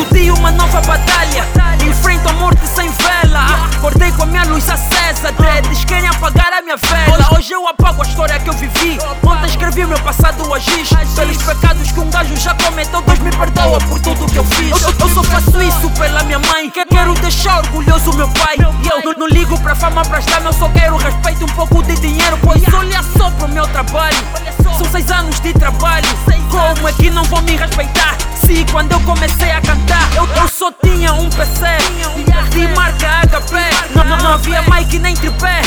Todo dia uma nova batalha. Enfrento a morte sem vela. Acordei com a minha luz acesa. Dreads querem apagar a minha vela. Hoje eu apago a história que eu vivi. Ontem escrevi meu passado agis. Pelos pecados que um gajo já cometeu, Deus me perdoa quero deixar orgulhoso meu pai. E eu não, não ligo pra fama, pra estar, eu só quero respeito, um pouco de dinheiro. Pois olha só pro meu trabalho. São seis anos de trabalho. Como é que não vou me respeitar? Se quando eu comecei a cantar, eu, eu só tinha um PC de marca HP. Não, não, não havia mic nem tripé.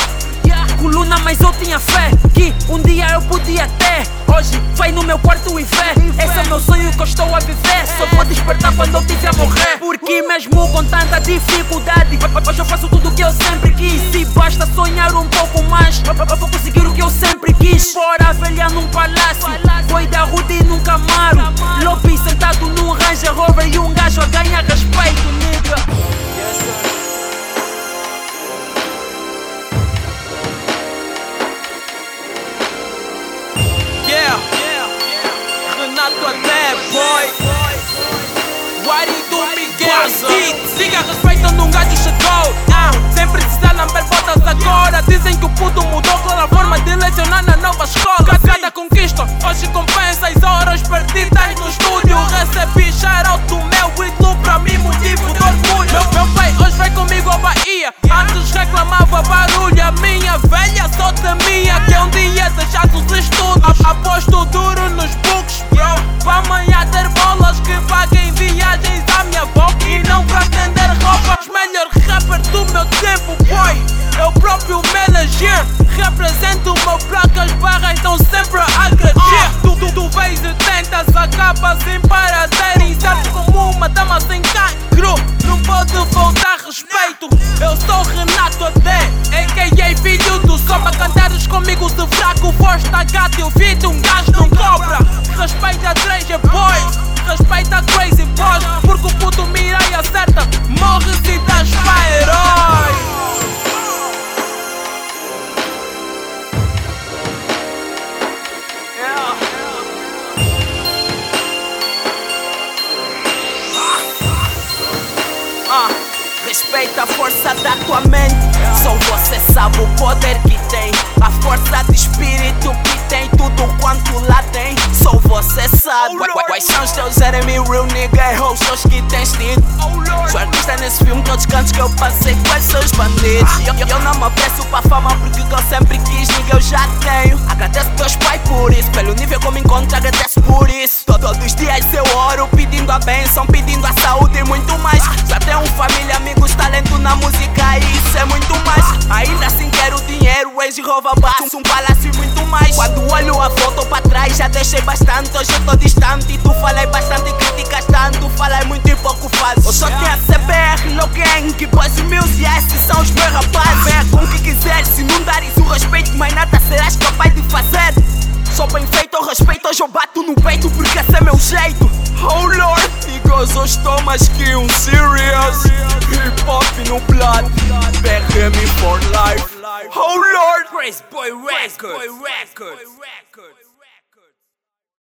Coluna, mas eu tinha fé que um dia eu podia ter. Hoje vai no meu quarto e vê. Esse é meu sonho que eu estou a viver. Só vou despertar quando eu tiver a morrer. Porque mesmo com tanta dificuldade, hoje eu faço tudo o que eu sempre quis. Se basta sonhar um pouco mais, eu vou conseguir o que eu sempre quis. Fora velha num palácio, foi da Rudy num Camaro. Lobby sentado num Range Rover e um gajo a ganhar respeito, nigga. Boy. Why do Miguel? Siga respeitando um gajo chegou. Ah, sem precisar lamber botas agora. Dizem que o puto mudou toda a forma de lecionar na nova escola. Cada conquista hoje compensa as horas perdidas sem paradeira. Incerto como uma dama sem cancro. Não pode faltar respeito. Eu sou Renato AD, a força da tua mente. Só você sabe o poder que tem. A força de espírito que tem. Tudo quanto lá tem. Só você sabe. Qua- Quais são os teus enemies, real nigga? Errou os que tens tido. Sou artista nesse filme, todos os cantos que eu passei. Quais são os bandidos? Eu, eu- eu não me aprecio pra fama porque o que eu sempre quis, nigga, eu já tenho. Agradeço teus pais por isso. Pelo nível que eu me encontro, agradeço por isso. To- Todos os dias eu oro, pedindo a bênção, pedindo a saúde e muito mais. Na música e isso é muito mais. Ainda assim quero dinheiro, Range Rover, baixo, um palácio e muito mais. Quando olho a foto pra trás, já deixei bastante. Hoje eu tô distante, tu falei bastante, criticas tanto. Falei muito e pouco faz. Eu só tenho a CBR, que boys e meus e esses são os meus rapazes. Venha com o que quiser, se não dares o respeito, mais nada serás capaz de fazer. Sou bem feito, eu respeito, hoje eu bato no peito porque esse é meu jeito. Oh Lord, niggas, eu estou mais que um serious. still pumping on blood. Back me for life. Oh Lord! Grace Boy Records. Boy Records.